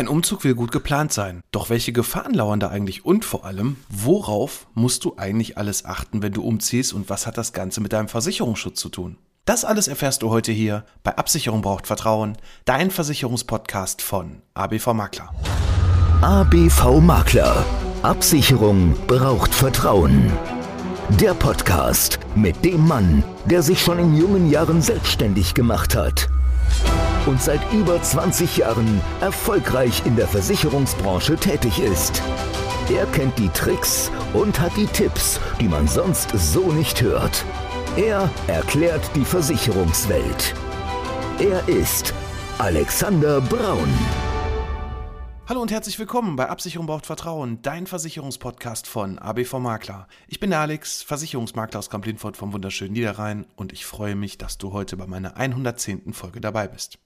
Ein Umzug will gut geplant sein. Doch welche Gefahren lauern da eigentlich und vor allem, worauf musst du eigentlich alles achten, wenn du umziehst und was hat das Ganze mit deinem Versicherungsschutz zu tun? Das alles erfährst du heute hier bei Absicherung braucht Vertrauen, dein Versicherungspodcast von ABV Makler. ABV Makler. Absicherung braucht Vertrauen. Der Podcast mit dem Mann, der sich schon in jungen Jahren selbstständig gemacht hat und seit über 20 Jahren erfolgreich in der Versicherungsbranche tätig ist. Er kennt die Tricks und hat die Tipps, die man sonst so nicht hört. Er erklärt die Versicherungswelt. Er ist Alexander Braun. Hallo und herzlich willkommen bei Absicherung braucht Vertrauen, dein Versicherungspodcast von ABV Makler. Ich bin der Alex, Versicherungsmakler aus Kamp-Lindfort vom wunderschönen Niederrhein und ich freue mich, dass du heute bei meiner 110. Folge dabei bist.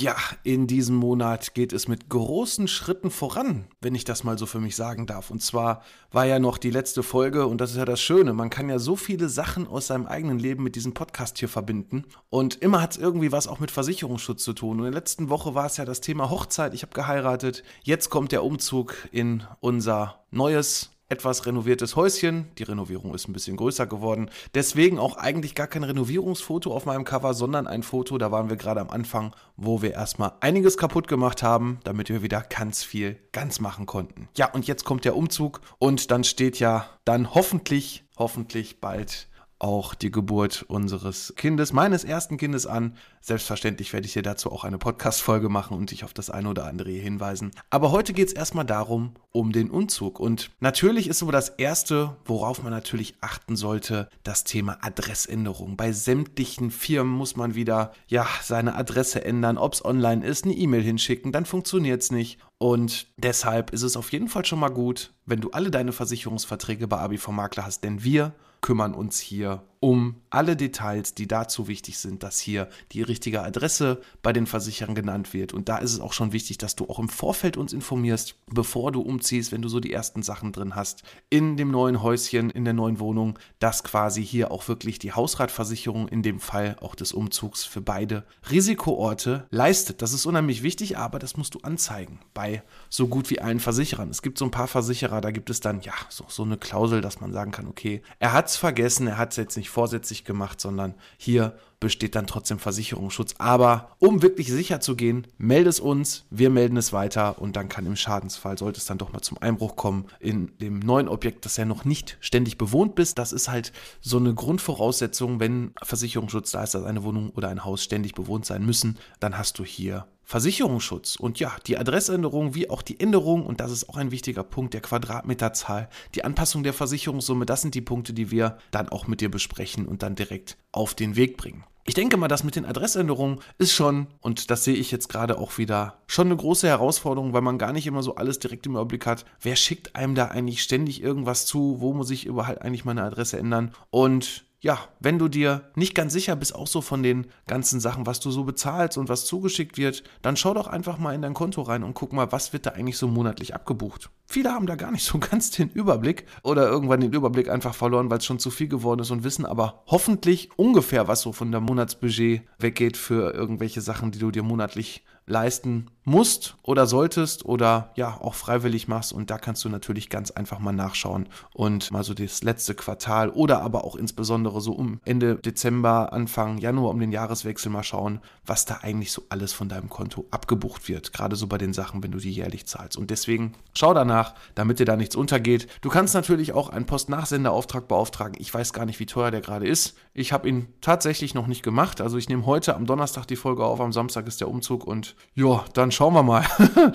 Ja, in diesem Monat geht es mit großen Schritten voran, wenn ich das mal so für mich sagen darf. Und zwar war ja noch die letzte Folge und das ist ja das Schöne. Man kann ja so viele Sachen aus seinem eigenen Leben mit diesem Podcast hier verbinden. Und immer hat es irgendwie was auch mit Versicherungsschutz zu tun. Und in der letzten Woche war es ja das Thema Hochzeit. Ich habe geheiratet. Jetzt kommt der Umzug in unser neues etwas renoviertes Häuschen. Die Renovierung ist ein bisschen größer geworden. Deswegen auch eigentlich gar kein Renovierungsfoto auf meinem Cover, sondern ein Foto, da waren wir gerade am Anfang, wo wir erstmal einiges kaputt gemacht haben, damit wir wieder ganz viel ganz machen konnten. Ja, und jetzt kommt der Umzug und dann steht ja dann hoffentlich, hoffentlich bald auch die Geburt unseres Kindes, meines ersten Kindes an. Selbstverständlich werde ich dir dazu auch eine Podcast-Folge machen und dich auf das eine oder andere hinweisen. Aber heute geht es erstmal darum, um den Umzug. Und natürlich ist so das Erste, worauf man natürlich achten sollte, das Thema Adressänderung. Bei sämtlichen Firmen muss man wieder, ja, seine Adresse ändern, ob es online ist, eine E-Mail hinschicken, dann funktioniert es nicht. Und deshalb ist es auf jeden Fall schon mal gut, wenn du alle deine Versicherungsverträge bei ABV Makler hast, denn wir kümmern uns hier um alle Details, die dazu wichtig sind, dass hier die richtige Adresse bei den Versicherern genannt wird. Und da ist es auch schon wichtig, dass du auch im Vorfeld uns informierst, bevor du umziehst, wenn du so die ersten Sachen drin hast, in dem neuen Häuschen, in der neuen Wohnung, dass quasi hier auch wirklich die Hausratversicherung in dem Fall auch des Umzugs für beide Risikoorte leistet. Das ist unheimlich wichtig, aber das musst du anzeigen bei so gut wie allen Versicherern. Es gibt so ein paar Versicherer, da gibt es dann ja so, so eine Klausel, dass man sagen kann, okay, er hat es vergessen, er hat es jetzt nicht nicht vorsätzlich gemacht, sondern hier besteht dann trotzdem Versicherungsschutz. Aber um wirklich sicher zu gehen, melde es uns, wir melden es weiter und dann kann im Schadensfall, sollte es dann doch mal zum Einbruch kommen, in dem neuen Objekt, das ja noch nicht ständig bewohnt bist. Das ist halt so eine Grundvoraussetzung, wenn Versicherungsschutz da ist, dass eine Wohnung oder ein Haus ständig bewohnt sein müssen, dann hast du hier Versicherungsschutz. Und ja, die Adressänderung wie auch die Änderung, und das ist auch ein wichtiger Punkt, der Quadratmeterzahl, die Anpassung der Versicherungssumme, das sind die Punkte, die wir dann auch mit dir besprechen und dann direkt auf den Weg bringen. Ich denke mal, das mit den Adressänderungen ist schon, und das sehe ich jetzt gerade auch wieder, schon eine große Herausforderung, weil man gar nicht immer so alles direkt im Überblick hat. Wer schickt einem da eigentlich ständig irgendwas zu? Wo muss ich überhaupt eigentlich meine Adresse ändern? Und ja, wenn du dir nicht ganz sicher bist, auch so von den ganzen Sachen, was du so bezahlst und was zugeschickt wird, dann schau doch einfach mal in dein Konto rein und guck mal, was wird da eigentlich so monatlich abgebucht. Viele haben da gar nicht so ganz den Überblick oder irgendwann den Überblick einfach verloren, weil es schon zu viel geworden ist und wissen aber hoffentlich ungefähr, was so von der Monatsbudget weggeht für irgendwelche Sachen, die du dir monatlich leisten musst oder solltest oder ja auch freiwillig machst. Und da kannst du natürlich ganz einfach mal nachschauen und mal so das letzte Quartal oder aber auch insbesondere so um Ende Dezember, Anfang Januar um den Jahreswechsel mal schauen, was da eigentlich so alles von deinem Konto abgebucht wird. Gerade so bei den Sachen, wenn du die jährlich zahlst. Und deswegen schau danach, damit dir da nichts untergeht. Du kannst natürlich auch einen Postnachsenderauftrag beauftragen. Ich weiß gar nicht, wie teuer der gerade ist. Ich habe ihn tatsächlich noch nicht gemacht. Also ich nehme heute am Donnerstag die Folge auf, am Samstag ist der Umzug und ja, dann schauen wir mal.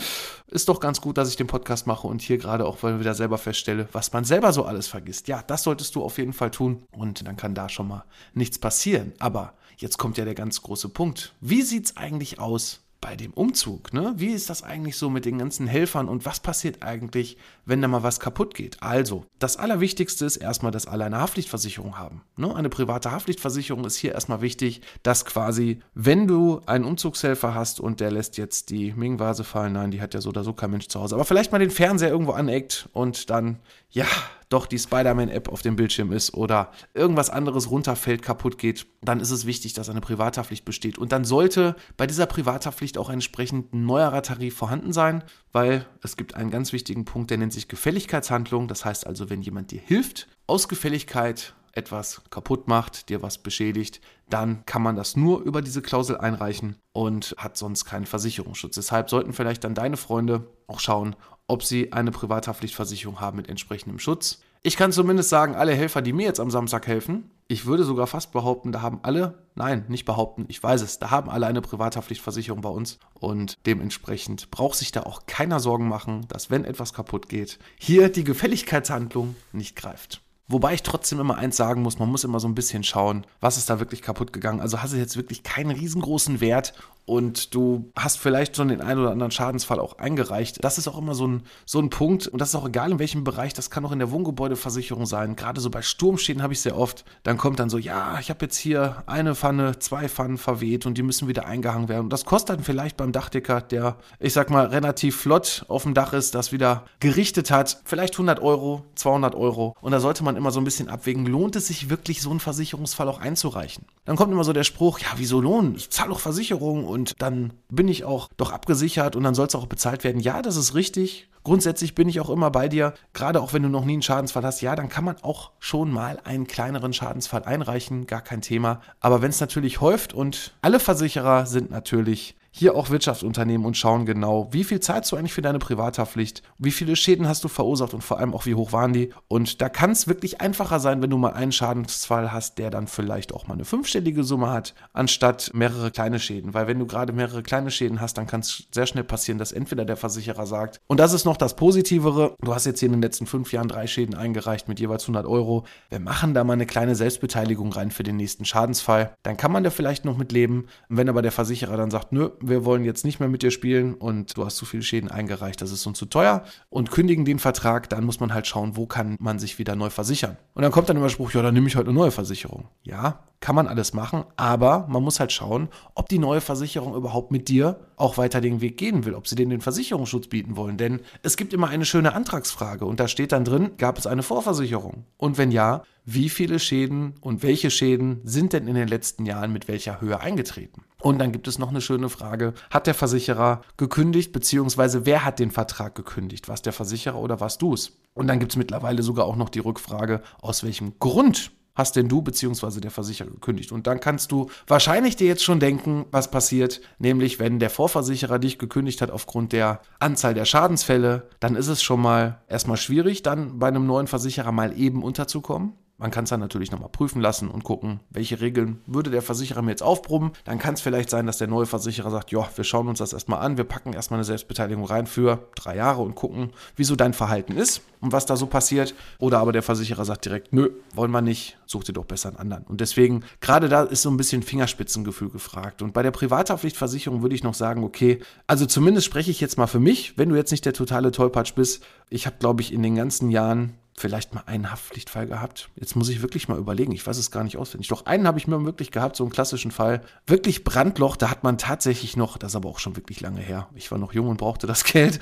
ist doch ganz gut, dass ich den Podcast mache und hier gerade auch wieder selber feststelle, was man selber so alles vergisst. Ja, das solltest du auf jeden Fall tun und dann kann da schon mal nichts passieren. Aber jetzt kommt ja der ganz große Punkt. Wie sieht es eigentlich aus bei dem Umzug, ne? Wie ist das eigentlich so mit den ganzen Helfern und was passiert eigentlich, wenn da mal was kaputt geht? Also, das Allerwichtigste ist erstmal, dass alle eine Haftpflichtversicherung haben. Ne? Eine private Haftpflichtversicherung ist hier erstmal wichtig, dass quasi, wenn du einen Umzugshelfer hast und der lässt jetzt die Ming-Vase fallen, nein, die hat ja so oder so kein Mensch zu Hause, aber vielleicht mal den Fernseher irgendwo aneckt und dann, ja, doch die Spider-Man-App auf dem Bildschirm ist oder irgendwas anderes runterfällt, kaputt geht, dann ist es wichtig, dass eine Privathaftpflicht besteht. Und dann sollte bei dieser Privathaftpflicht auch entsprechend ein neuerer Tarif vorhanden sein, weil es gibt einen ganz wichtigen Punkt, der nennt sich Gefälligkeitshandlung. Das heißt also, wenn jemand dir hilft, aus Gefälligkeit etwas kaputt macht, dir was beschädigt, dann kann man das nur über diese Klausel einreichen und hat sonst keinen Versicherungsschutz. Deshalb sollten vielleicht dann deine Freunde auch schauen, ob sie eine Privathaftpflichtversicherung haben mit entsprechendem Schutz. Ich kann zumindest sagen, alle Helfer, die mir jetzt am Samstag helfen, ich würde sogar fast behaupten, da haben alle, nein, nicht behaupten, ich weiß es, da haben alle eine Privathaftpflichtversicherung bei uns und dementsprechend braucht sich da auch keiner Sorgen machen, dass wenn etwas kaputt geht, hier die Gefälligkeitshandlung nicht greift. Wobei ich trotzdem immer eins sagen muss, man muss immer so ein bisschen schauen, was ist da wirklich kaputt gegangen. Also hast du jetzt wirklich keinen riesengroßen Wert und du hast vielleicht schon den einen oder anderen Schadensfall auch eingereicht. Das ist auch immer so ein, so ein Punkt und das ist auch egal in welchem Bereich, das kann auch in der Wohngebäudeversicherung sein. Gerade so bei Sturmschäden habe ich sehr oft. Dann kommt dann so, ja, ich habe jetzt hier eine Pfanne, zwei Pfannen verweht und die müssen wieder eingehangen werden. Und das kostet dann vielleicht beim Dachdecker, der, ich sag mal, relativ flott auf dem Dach ist, das wieder gerichtet hat, vielleicht 100 Euro, 200 Euro. Und da sollte man immer so ein bisschen abwägen, lohnt es sich wirklich so einen Versicherungsfall auch einzureichen? Dann kommt immer so der Spruch, ja, wieso lohnen? Ich zahle doch Versicherung und dann bin ich auch doch abgesichert und dann soll es auch bezahlt werden. Ja, das ist richtig. Grundsätzlich bin ich auch immer bei dir, gerade auch wenn du noch nie einen Schadensfall hast. Ja, dann kann man auch schon mal einen kleineren Schadensfall einreichen, gar kein Thema. Aber wenn es natürlich häuft und alle Versicherer sind natürlich hier auch Wirtschaftsunternehmen und schauen genau, wie viel zahlst du eigentlich für deine Privathaftpflicht, wie viele Schäden hast du verursacht und vor allem auch wie hoch waren die. Und da kann es wirklich einfacher sein, wenn du mal einen Schadensfall hast, der dann vielleicht auch mal eine fünfstellige Summe hat, anstatt mehrere kleine Schäden. Weil wenn du gerade mehrere kleine Schäden hast, dann kann es sehr schnell passieren, dass entweder der Versicherer sagt, und das ist noch das Positivere, du hast jetzt hier in den letzten fünf Jahren drei Schäden eingereicht mit jeweils 100 Euro, wir machen da mal eine kleine Selbstbeteiligung rein für den nächsten Schadensfall, dann kann man da vielleicht noch mit leben. Wenn aber der Versicherer dann sagt, nö, wir wollen jetzt nicht mehr mit dir spielen und du hast zu viele Schäden eingereicht, das ist uns zu teuer und kündigen den Vertrag, dann muss man halt schauen, wo kann man sich wieder neu versichern. Und dann kommt dann immer Spruch, ja, dann nehme ich halt eine neue Versicherung. Ja, kann man alles machen, aber man muss halt schauen, ob die neue Versicherung überhaupt mit dir auch weiter den Weg gehen will, ob sie denen den Versicherungsschutz bieten wollen. Denn es gibt immer eine schöne Antragsfrage und da steht dann drin, gab es eine Vorversicherung? Und wenn ja, wie viele Schäden und welche Schäden sind denn in den letzten Jahren mit welcher Höhe eingetreten? Und dann gibt es noch eine schöne Frage, hat der Versicherer gekündigt, beziehungsweise wer hat den Vertrag gekündigt? Was der Versicherer oder was du es? Und dann gibt es mittlerweile sogar auch noch die Rückfrage, aus welchem Grund hast denn du beziehungsweise der Versicherer gekündigt? Und dann kannst du wahrscheinlich dir jetzt schon denken, was passiert, nämlich wenn der Vorversicherer dich gekündigt hat aufgrund der Anzahl der Schadensfälle, dann ist es schon mal erstmal schwierig, dann bei einem neuen Versicherer mal eben unterzukommen. Man kann es dann natürlich nochmal prüfen lassen und gucken, welche Regeln würde der Versicherer mir jetzt aufbrummen. Dann kann es vielleicht sein, dass der neue Versicherer sagt, ja, wir schauen uns das erstmal an, wir packen erstmal eine Selbstbeteiligung rein für drei Jahre und gucken, wieso dein Verhalten ist und was da so passiert. Oder aber der Versicherer sagt direkt, nö, wollen wir nicht, such dir doch besser einen anderen. Und deswegen, gerade da ist so ein bisschen Fingerspitzengefühl gefragt. Und bei der Privathaftpflichtversicherung würde ich noch sagen, okay, also zumindest spreche ich jetzt mal für mich, wenn du jetzt nicht der totale Tollpatsch bist. Ich habe, glaube ich, in den ganzen Jahren vielleicht mal einen Haftpflichtfall gehabt. Jetzt muss ich wirklich mal überlegen. Ich weiß es gar nicht auswendig. Doch einen habe ich mir wirklich gehabt, so einen klassischen Fall. Wirklich Brandloch, da hat man tatsächlich noch, das ist aber auch schon wirklich lange her. Ich war noch jung und brauchte das Geld.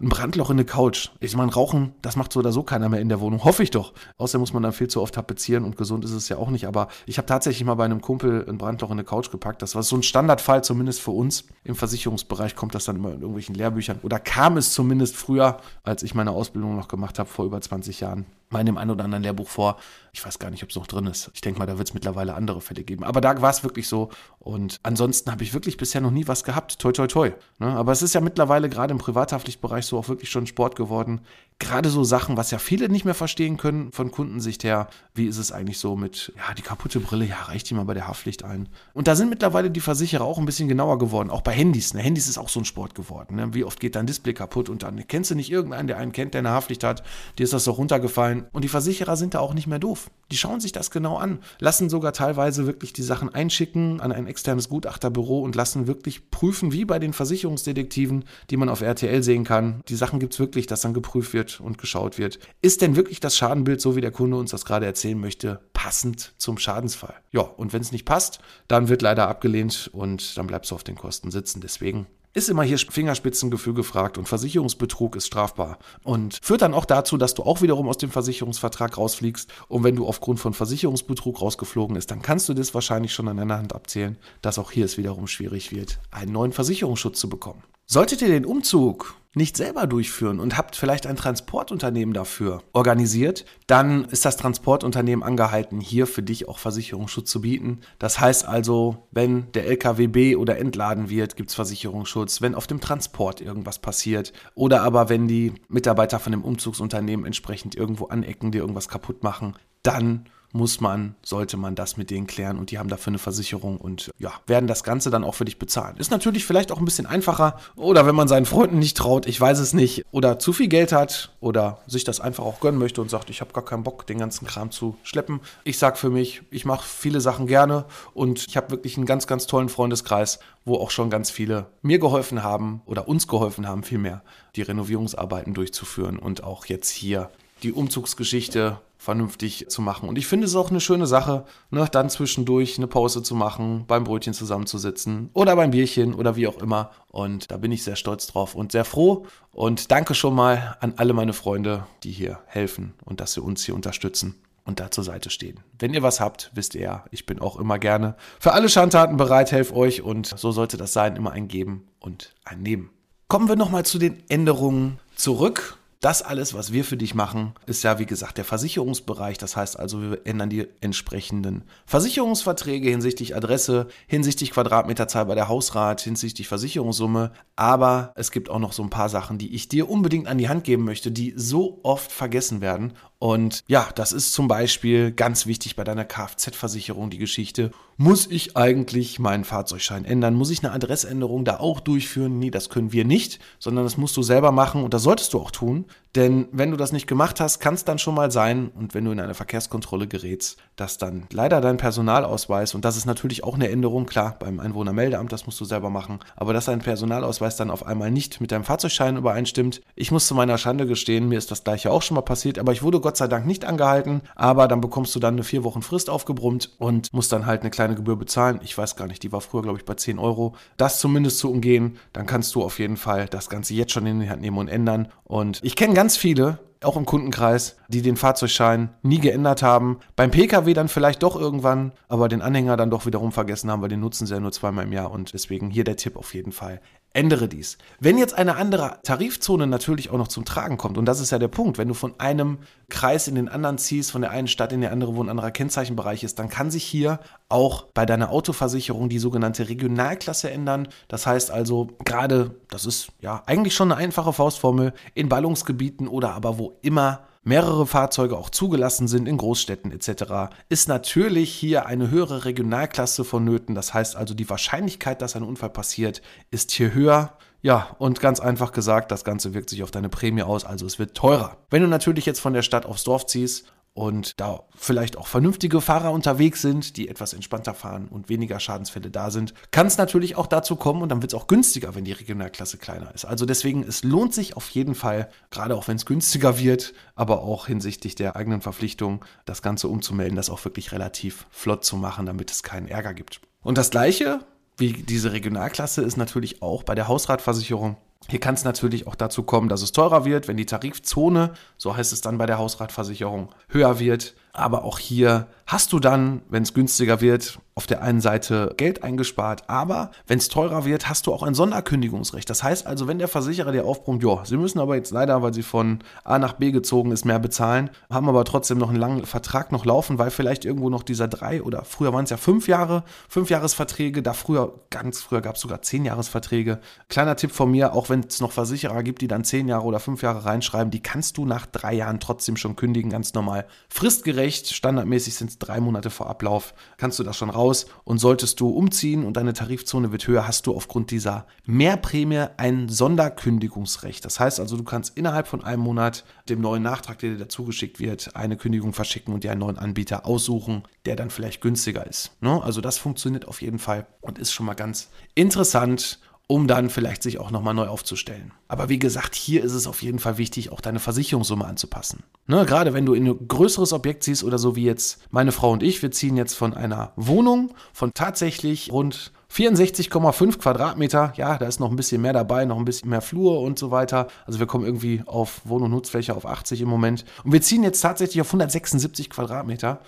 Ein Brandloch in eine Couch. Ich meine, Rauchen, das macht so oder so keiner mehr in der Wohnung. Hoffe ich doch. Außerdem muss man dann viel zu oft tapezieren und gesund ist es ja auch nicht. Aber ich habe tatsächlich mal bei einem Kumpel ein Brandloch in eine Couch gepackt. Das war so ein Standardfall, zumindest für uns. Im Versicherungsbereich kommt das dann immer in irgendwelchen Lehrbüchern. Oder kam es zumindest früher, als ich meine Ausbildung noch gemacht habe, vor über 20 Jahren on. Mal in dem einen oder anderen Lehrbuch vor. Ich weiß gar nicht, ob es noch drin ist. Ich denke mal, da wird es mittlerweile andere Fälle geben. Aber da war es wirklich so. Und ansonsten habe ich wirklich bisher noch nie was gehabt. Toi, toi, toi. Ne? Aber es ist ja mittlerweile gerade im Privathaftpflichtbereich so auch wirklich schon Sport geworden. Gerade so Sachen, was ja viele nicht mehr verstehen können von Kundensicht her. Wie ist es eigentlich so mit, ja, die kaputte Brille, ja, reicht die mal bei der Haftpflicht ein. Und da sind mittlerweile die Versicherer auch ein bisschen genauer geworden. Auch bei Handys. Ne? Handys ist auch so ein Sport geworden. Ne? Wie oft geht dein Display kaputt und dann kennst du nicht irgendeinen, der einen kennt, der eine Haftpflicht hat. Dir ist das doch runtergefallen. Und die Versicherer sind da auch nicht mehr doof. Die schauen sich das genau an, lassen sogar teilweise wirklich die Sachen einschicken an ein externes Gutachterbüro und lassen wirklich prüfen, wie bei den Versicherungsdetektiven, die man auf RTL sehen kann. Die Sachen gibt es wirklich, dass dann geprüft wird und geschaut wird. Ist denn wirklich das Schadenbild, so wie der Kunde uns das gerade erzählen möchte, passend zum Schadensfall? Ja, und wenn es nicht passt, dann wird leider abgelehnt und dann bleibst du auf den Kosten sitzen. Deswegen ist immer hier Fingerspitzengefühl gefragt und Versicherungsbetrug ist strafbar und führt dann auch dazu, dass du auch wiederum aus dem Versicherungsvertrag rausfliegst und wenn du aufgrund von Versicherungsbetrug rausgeflogen ist, dann kannst du das wahrscheinlich schon an deiner Hand abzählen, dass auch hier es wiederum schwierig wird, einen neuen Versicherungsschutz zu bekommen. Solltet ihr den Umzug nicht selber durchführen und habt vielleicht ein Transportunternehmen dafür organisiert, dann ist das Transportunternehmen angehalten, hier für dich auch Versicherungsschutz zu bieten. Das heißt also, wenn der LKWB oder entladen wird, gibt es Versicherungsschutz. Wenn auf dem Transport irgendwas passiert oder aber wenn die Mitarbeiter von dem Umzugsunternehmen entsprechend irgendwo anecken, die irgendwas kaputt machen, dann muss man, sollte man das mit denen klären und die haben dafür eine Versicherung und ja, werden das Ganze dann auch für dich bezahlen. Ist natürlich vielleicht auch ein bisschen einfacher oder wenn man seinen Freunden nicht traut, ich weiß es nicht, oder zu viel Geld hat oder sich das einfach auch gönnen möchte und sagt, ich habe gar keinen Bock, den ganzen Kram zu schleppen. Ich sag für mich, ich mache viele Sachen gerne und ich habe wirklich einen ganz, ganz tollen Freundeskreis, wo auch schon ganz viele mir geholfen haben oder uns geholfen haben, vielmehr die Renovierungsarbeiten durchzuführen und auch jetzt hier die Umzugsgeschichte vernünftig zu machen. Und ich finde es auch eine schöne Sache, ne, dann zwischendurch eine Pause zu machen, beim Brötchen zusammenzusitzen oder beim Bierchen oder wie auch immer. Und da bin ich sehr stolz drauf und sehr froh. Und danke schon mal an alle meine Freunde, die hier helfen und dass sie uns hier unterstützen und da zur Seite stehen. Wenn ihr was habt, wisst ihr ja, ich bin auch immer gerne für alle Schandtaten bereit, helfe euch und so sollte das sein, immer ein Geben und ein Nehmen. Kommen wir nochmal zu den Änderungen zurück. Das alles, was wir für dich machen, ist ja wie gesagt der Versicherungsbereich. Das heißt also, wir ändern die entsprechenden Versicherungsverträge hinsichtlich Adresse, hinsichtlich Quadratmeterzahl bei der Hausrat, hinsichtlich Versicherungssumme. Aber es gibt auch noch so ein paar Sachen, die ich dir unbedingt an die Hand geben möchte, die so oft vergessen werden. Und ja, das ist zum Beispiel ganz wichtig bei deiner Kfz-Versicherung die Geschichte. Muss ich eigentlich meinen Fahrzeugschein ändern? Muss ich eine Adressänderung da auch durchführen? Nee, das können wir nicht, sondern das musst du selber machen und das solltest du auch tun. Denn wenn du das nicht gemacht hast, kann es dann schon mal sein, und wenn du in eine Verkehrskontrolle gerätst, dass dann leider dein Personalausweis, und das ist natürlich auch eine Änderung, klar, beim Einwohnermeldeamt, das musst du selber machen, aber dass dein Personalausweis dann auf einmal nicht mit deinem Fahrzeugschein übereinstimmt. Ich muss zu meiner Schande gestehen, mir ist das gleiche auch schon mal passiert, aber ich wurde Gott sei Dank nicht angehalten, aber dann bekommst du dann eine vier Wochen Frist aufgebrummt und musst dann halt eine kleine Gebühr bezahlen. Ich weiß gar nicht, die war früher, glaube ich, bei 10 Euro. Das zumindest zu umgehen, dann kannst du auf jeden Fall das Ganze jetzt schon in die Hand nehmen und ändern. Und ich kenne ganz viele, auch im Kundenkreis, die den Fahrzeugschein nie geändert haben. Beim Pkw dann vielleicht doch irgendwann, aber den Anhänger dann doch wiederum vergessen haben, weil den nutzen sie ja nur zweimal im Jahr und deswegen hier der Tipp auf jeden Fall ändere dies. Wenn jetzt eine andere Tarifzone natürlich auch noch zum Tragen kommt, und das ist ja der Punkt, wenn du von einem Kreis in den anderen ziehst, von der einen Stadt in die andere, wo ein anderer Kennzeichenbereich ist, dann kann sich hier auch bei deiner Autoversicherung die sogenannte Regionalklasse ändern. Das heißt also, gerade, das ist ja eigentlich schon eine einfache Faustformel, in Ballungsgebieten oder aber wo immer mehrere Fahrzeuge auch zugelassen sind in Großstädten etc., ist natürlich hier eine höhere Regionalklasse vonnöten. Das heißt also, die Wahrscheinlichkeit, dass ein Unfall passiert, ist hier höher. Ja, und ganz einfach gesagt, das Ganze wirkt sich auf deine Prämie aus, also es wird teurer. Wenn du natürlich jetzt von der Stadt aufs Dorf ziehst und da vielleicht auch vernünftige Fahrer unterwegs sind, die etwas entspannter fahren und weniger Schadensfälle da sind, kann es natürlich auch dazu kommen und dann wird es auch günstiger, wenn die Regionalklasse kleiner ist. Also deswegen, es lohnt sich auf jeden Fall, gerade auch wenn es günstiger wird, aber auch hinsichtlich der eigenen Verpflichtung, das Ganze umzumelden, das auch wirklich relativ flott zu machen, damit es keinen Ärger gibt. Und das gleiche wie diese Regionalklasse ist natürlich auch bei der Hausratversicherung hier kann es natürlich auch dazu kommen, dass es teurer wird, wenn die Tarifzone, so heißt es dann bei der Hausratversicherung, höher wird. Aber auch hier hast du dann, wenn es günstiger wird, auf der einen Seite Geld eingespart, aber wenn es teurer wird, hast du auch ein Sonderkündigungsrecht. Das heißt also, wenn der Versicherer dir aufbrummt, ja, sie müssen aber jetzt leider, weil sie von A nach B gezogen ist, mehr bezahlen, haben aber trotzdem noch einen langen Vertrag noch laufen, weil vielleicht irgendwo noch dieser drei oder früher waren es ja fünf Jahre, fünf Jahresverträge, da früher, ganz früher gab es sogar zehn Jahresverträge. Kleiner Tipp von mir, auch wenn es noch Versicherer gibt, die dann zehn Jahre oder fünf Jahre reinschreiben, die kannst du nach drei Jahren trotzdem schon kündigen, ganz normal. Fristgerecht, standardmäßig sind es drei Monate vor Ablauf, kannst du das schon raus und solltest du umziehen und deine Tarifzone wird höher, hast du aufgrund dieser Mehrprämie ein Sonderkündigungsrecht. Das heißt also, du kannst innerhalb von einem Monat dem neuen Nachtrag, der dir dazu geschickt wird, eine Kündigung verschicken und dir einen neuen Anbieter aussuchen, der dann vielleicht günstiger ist. Ne? Also das funktioniert auf jeden Fall und ist schon mal ganz interessant um dann vielleicht sich auch nochmal neu aufzustellen. Aber wie gesagt, hier ist es auf jeden Fall wichtig, auch deine Versicherungssumme anzupassen. Ne, gerade wenn du in ein größeres Objekt ziehst oder so wie jetzt meine Frau und ich, wir ziehen jetzt von einer Wohnung von tatsächlich rund 64,5 Quadratmeter, ja, da ist noch ein bisschen mehr dabei, noch ein bisschen mehr Flur und so weiter. Also wir kommen irgendwie auf Wohn- und Nutzfläche auf 80 im Moment. Und wir ziehen jetzt tatsächlich auf 176 Quadratmeter.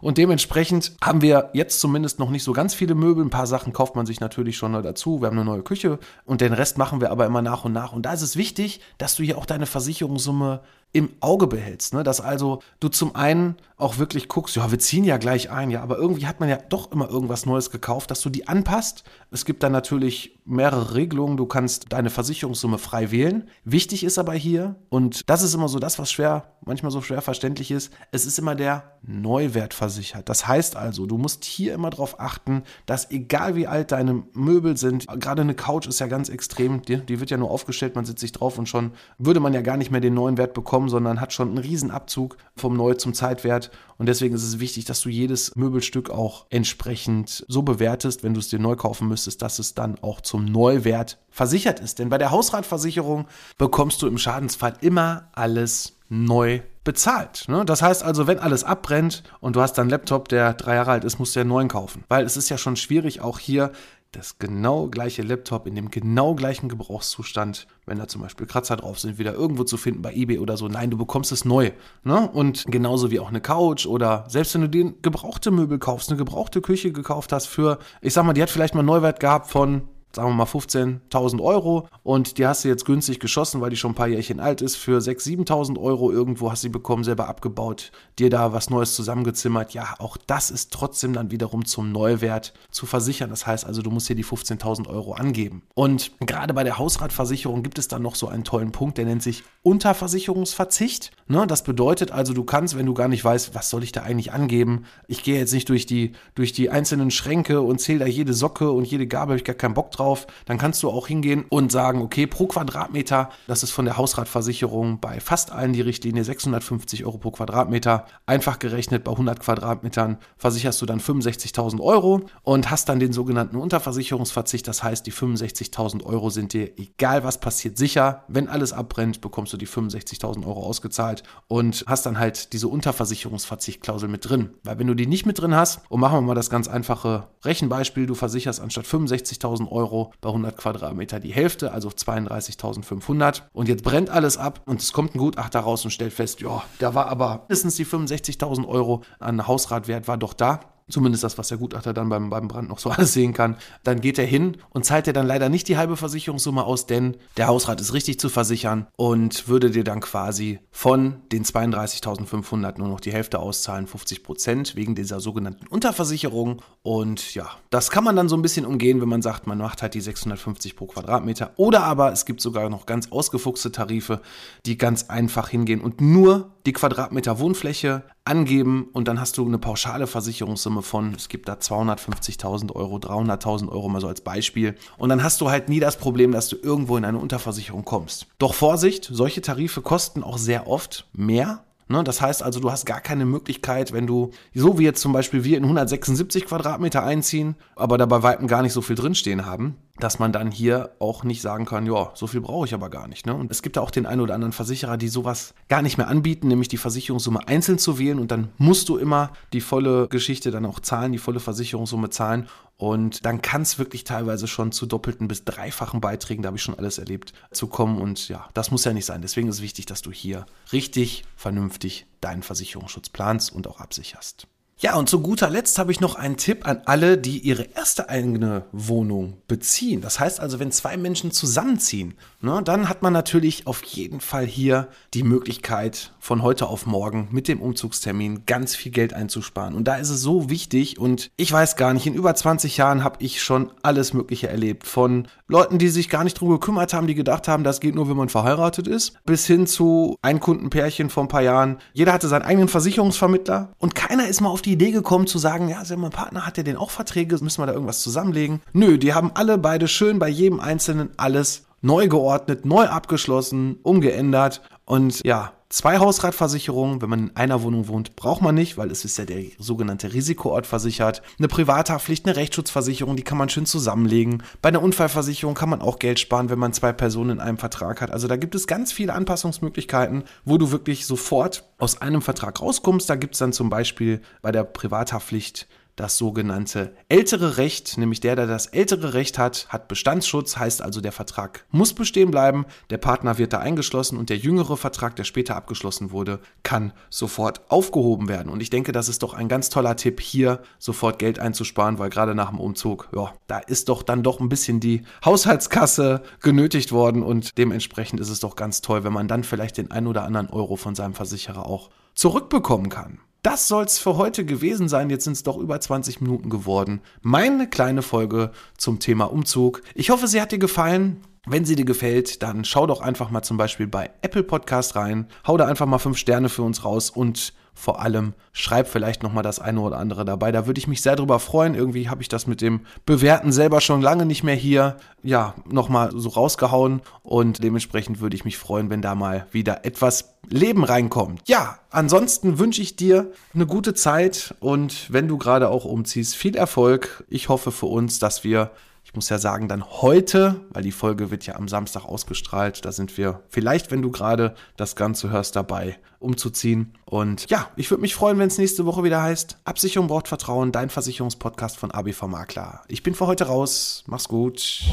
Und dementsprechend haben wir jetzt zumindest noch nicht so ganz viele Möbel. Ein paar Sachen kauft man sich natürlich schon dazu. Wir haben eine neue Küche und den Rest machen wir aber immer nach und nach. Und da ist es wichtig, dass du hier auch deine Versicherungssumme im Auge behältst. Ne? Dass also du zum einen auch wirklich guckst, ja, wir ziehen ja gleich ein, ja, aber irgendwie hat man ja doch immer irgendwas Neues gekauft, dass du die anpasst. Es gibt dann natürlich mehrere Regelungen. Du kannst deine Versicherungssumme frei wählen. Wichtig ist aber hier, und das ist immer so das, was schwer, manchmal so schwer verständlich ist, es ist immer der Neuwert versichert. Das heißt also, du musst hier immer darauf achten, dass egal wie alt deine Möbel sind, gerade eine Couch ist ja ganz extrem, die, die wird ja nur aufgestellt, man sitzt sich drauf und schon würde man ja gar nicht mehr den neuen Wert bekommen, sondern hat schon einen riesen Abzug vom Neu zum Zeitwert. Und deswegen ist es wichtig, dass du jedes Möbelstück auch entsprechend so bewertest, wenn du es dir neu kaufen müsstest, dass es dann auch zum Neuwert versichert ist. Denn bei der Hausratversicherung bekommst du im Schadensfall immer alles neu bezahlt. Ne? Das heißt also, wenn alles abbrennt und du hast dann einen Laptop, der drei Jahre alt ist, musst du ja einen neuen kaufen. Weil es ist ja schon schwierig, auch hier das genau gleiche Laptop in dem genau gleichen Gebrauchszustand, wenn da zum Beispiel Kratzer drauf sind, wieder irgendwo zu finden bei eBay oder so. Nein, du bekommst es neu. Ne? Und genauso wie auch eine Couch oder selbst wenn du dir gebrauchte Möbel kaufst, eine gebrauchte Küche gekauft hast für, ich sag mal, die hat vielleicht mal einen Neuwert gehabt von sagen wir mal 15.000 Euro und die hast du jetzt günstig geschossen, weil die schon ein paar Jährchen alt ist, für 6.000, 7.000 Euro irgendwo hast du sie bekommen, selber abgebaut, dir da was Neues zusammengezimmert. Ja, auch das ist trotzdem dann wiederum zum Neuwert zu versichern. Das heißt also, du musst hier die 15.000 Euro angeben. Und gerade bei der Hausratversicherung gibt es dann noch so einen tollen Punkt, der nennt sich Unterversicherungsverzicht. Ne? Das bedeutet also, du kannst, wenn du gar nicht weißt, was soll ich da eigentlich angeben, ich gehe jetzt nicht durch die, durch die einzelnen Schränke und zähle da jede Socke und jede Gabel, habe ich gar keinen Bock drauf drauf, dann kannst du auch hingehen und sagen, okay, pro Quadratmeter, das ist von der Hausratversicherung bei fast allen die Richtlinie 650 Euro pro Quadratmeter. Einfach gerechnet bei 100 Quadratmetern versicherst du dann 65.000 Euro und hast dann den sogenannten Unterversicherungsverzicht. Das heißt, die 65.000 Euro sind dir, egal was passiert, sicher. Wenn alles abbrennt, bekommst du die 65.000 Euro ausgezahlt und hast dann halt diese Unterversicherungsverzichtklausel mit drin. Weil wenn du die nicht mit drin hast, und machen wir mal das ganz einfache Rechenbeispiel, du versicherst anstatt 65.000 Euro Euro bei 100 Quadratmeter die Hälfte, also 32.500. Und jetzt brennt alles ab und es kommt ein Gutachter raus und stellt fest, ja, da war aber mindestens die 65.000 Euro an Hausratwert war doch da zumindest das, was der Gutachter dann beim, beim Brand noch so alles sehen kann, dann geht er hin und zahlt dir dann leider nicht die halbe Versicherungssumme aus, denn der Hausrat ist richtig zu versichern und würde dir dann quasi von den 32.500 nur noch die Hälfte auszahlen, 50 Prozent, wegen dieser sogenannten Unterversicherung. Und ja, das kann man dann so ein bisschen umgehen, wenn man sagt, man macht halt die 650 pro Quadratmeter. Oder aber es gibt sogar noch ganz ausgefuchste Tarife, die ganz einfach hingehen und nur die Quadratmeter Wohnfläche angeben und dann hast du eine pauschale Versicherungssumme von, es gibt da 250.000 Euro, 300.000 Euro mal so als Beispiel. Und dann hast du halt nie das Problem, dass du irgendwo in eine Unterversicherung kommst. Doch Vorsicht, solche Tarife kosten auch sehr oft mehr Ne, das heißt also, du hast gar keine Möglichkeit, wenn du, so wie jetzt zum Beispiel wir in 176 Quadratmeter einziehen, aber dabei Weitem gar nicht so viel drinstehen haben, dass man dann hier auch nicht sagen kann, ja, so viel brauche ich aber gar nicht. Ne? Und es gibt da auch den einen oder anderen Versicherer, die sowas gar nicht mehr anbieten, nämlich die Versicherungssumme einzeln zu wählen und dann musst du immer die volle Geschichte dann auch zahlen, die volle Versicherungssumme zahlen. Und dann kann es wirklich teilweise schon zu doppelten bis dreifachen Beiträgen, da habe ich schon alles erlebt, zu kommen. Und ja, das muss ja nicht sein. Deswegen ist es wichtig, dass du hier richtig vernünftig deinen Versicherungsschutz planst und auch absicherst. Ja, und zu guter Letzt habe ich noch einen Tipp an alle, die ihre erste eigene Wohnung beziehen. Das heißt also, wenn zwei Menschen zusammenziehen, ne, dann hat man natürlich auf jeden Fall hier die Möglichkeit, von heute auf morgen mit dem Umzugstermin ganz viel Geld einzusparen. Und da ist es so wichtig und ich weiß gar nicht, in über 20 Jahren habe ich schon alles Mögliche erlebt. Von Leuten, die sich gar nicht drum gekümmert haben, die gedacht haben, das geht nur, wenn man verheiratet ist, bis hin zu ein Kundenpärchen vor ein paar Jahren. Jeder hatte seinen eigenen Versicherungsvermittler und keiner ist mal auf die Idee gekommen zu sagen, ja, mein Partner hat ja den auch Verträge, müssen wir da irgendwas zusammenlegen. Nö, die haben alle beide schön bei jedem Einzelnen alles neu geordnet, neu abgeschlossen, umgeändert und ja, Zwei Hausratversicherungen, wenn man in einer Wohnung wohnt, braucht man nicht, weil es ist ja der sogenannte Risikoort versichert. Eine Privathaftpflicht, eine Rechtsschutzversicherung, die kann man schön zusammenlegen. Bei einer Unfallversicherung kann man auch Geld sparen, wenn man zwei Personen in einem Vertrag hat. Also da gibt es ganz viele Anpassungsmöglichkeiten, wo du wirklich sofort aus einem Vertrag rauskommst. Da gibt es dann zum Beispiel bei der Privathaftpflicht das sogenannte ältere Recht, nämlich der, der das ältere Recht hat, hat Bestandsschutz, heißt also der Vertrag muss bestehen bleiben, der Partner wird da eingeschlossen und der jüngere Vertrag, der später abgeschlossen wurde, kann sofort aufgehoben werden. Und ich denke, das ist doch ein ganz toller Tipp, hier sofort Geld einzusparen, weil gerade nach dem Umzug, ja, da ist doch dann doch ein bisschen die Haushaltskasse genötigt worden und dementsprechend ist es doch ganz toll, wenn man dann vielleicht den ein oder anderen Euro von seinem Versicherer auch zurückbekommen kann. Das soll's für heute gewesen sein. Jetzt sind es doch über 20 Minuten geworden. Meine kleine Folge zum Thema Umzug. Ich hoffe, sie hat dir gefallen. Wenn sie dir gefällt, dann schau doch einfach mal zum Beispiel bei Apple Podcast rein. Hau da einfach mal fünf Sterne für uns raus und vor allem schreib vielleicht noch mal das eine oder andere dabei. Da würde ich mich sehr drüber freuen. Irgendwie habe ich das mit dem Bewerten selber schon lange nicht mehr hier, ja, noch mal so rausgehauen und dementsprechend würde ich mich freuen, wenn da mal wieder etwas Leben reinkommt. Ja, ansonsten wünsche ich dir eine gute Zeit und wenn du gerade auch umziehst, viel Erfolg. Ich hoffe für uns, dass wir ich muss ja sagen, dann heute, weil die Folge wird ja am Samstag ausgestrahlt, da sind wir vielleicht, wenn du gerade das Ganze hörst, dabei umzuziehen. Und ja, ich würde mich freuen, wenn es nächste Woche wieder heißt, Absicherung braucht Vertrauen, dein Versicherungspodcast von ABV Makler. Ich bin für heute raus. Mach's gut.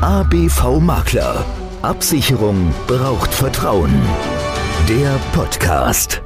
ABV Makler. Absicherung braucht Vertrauen. Der Podcast.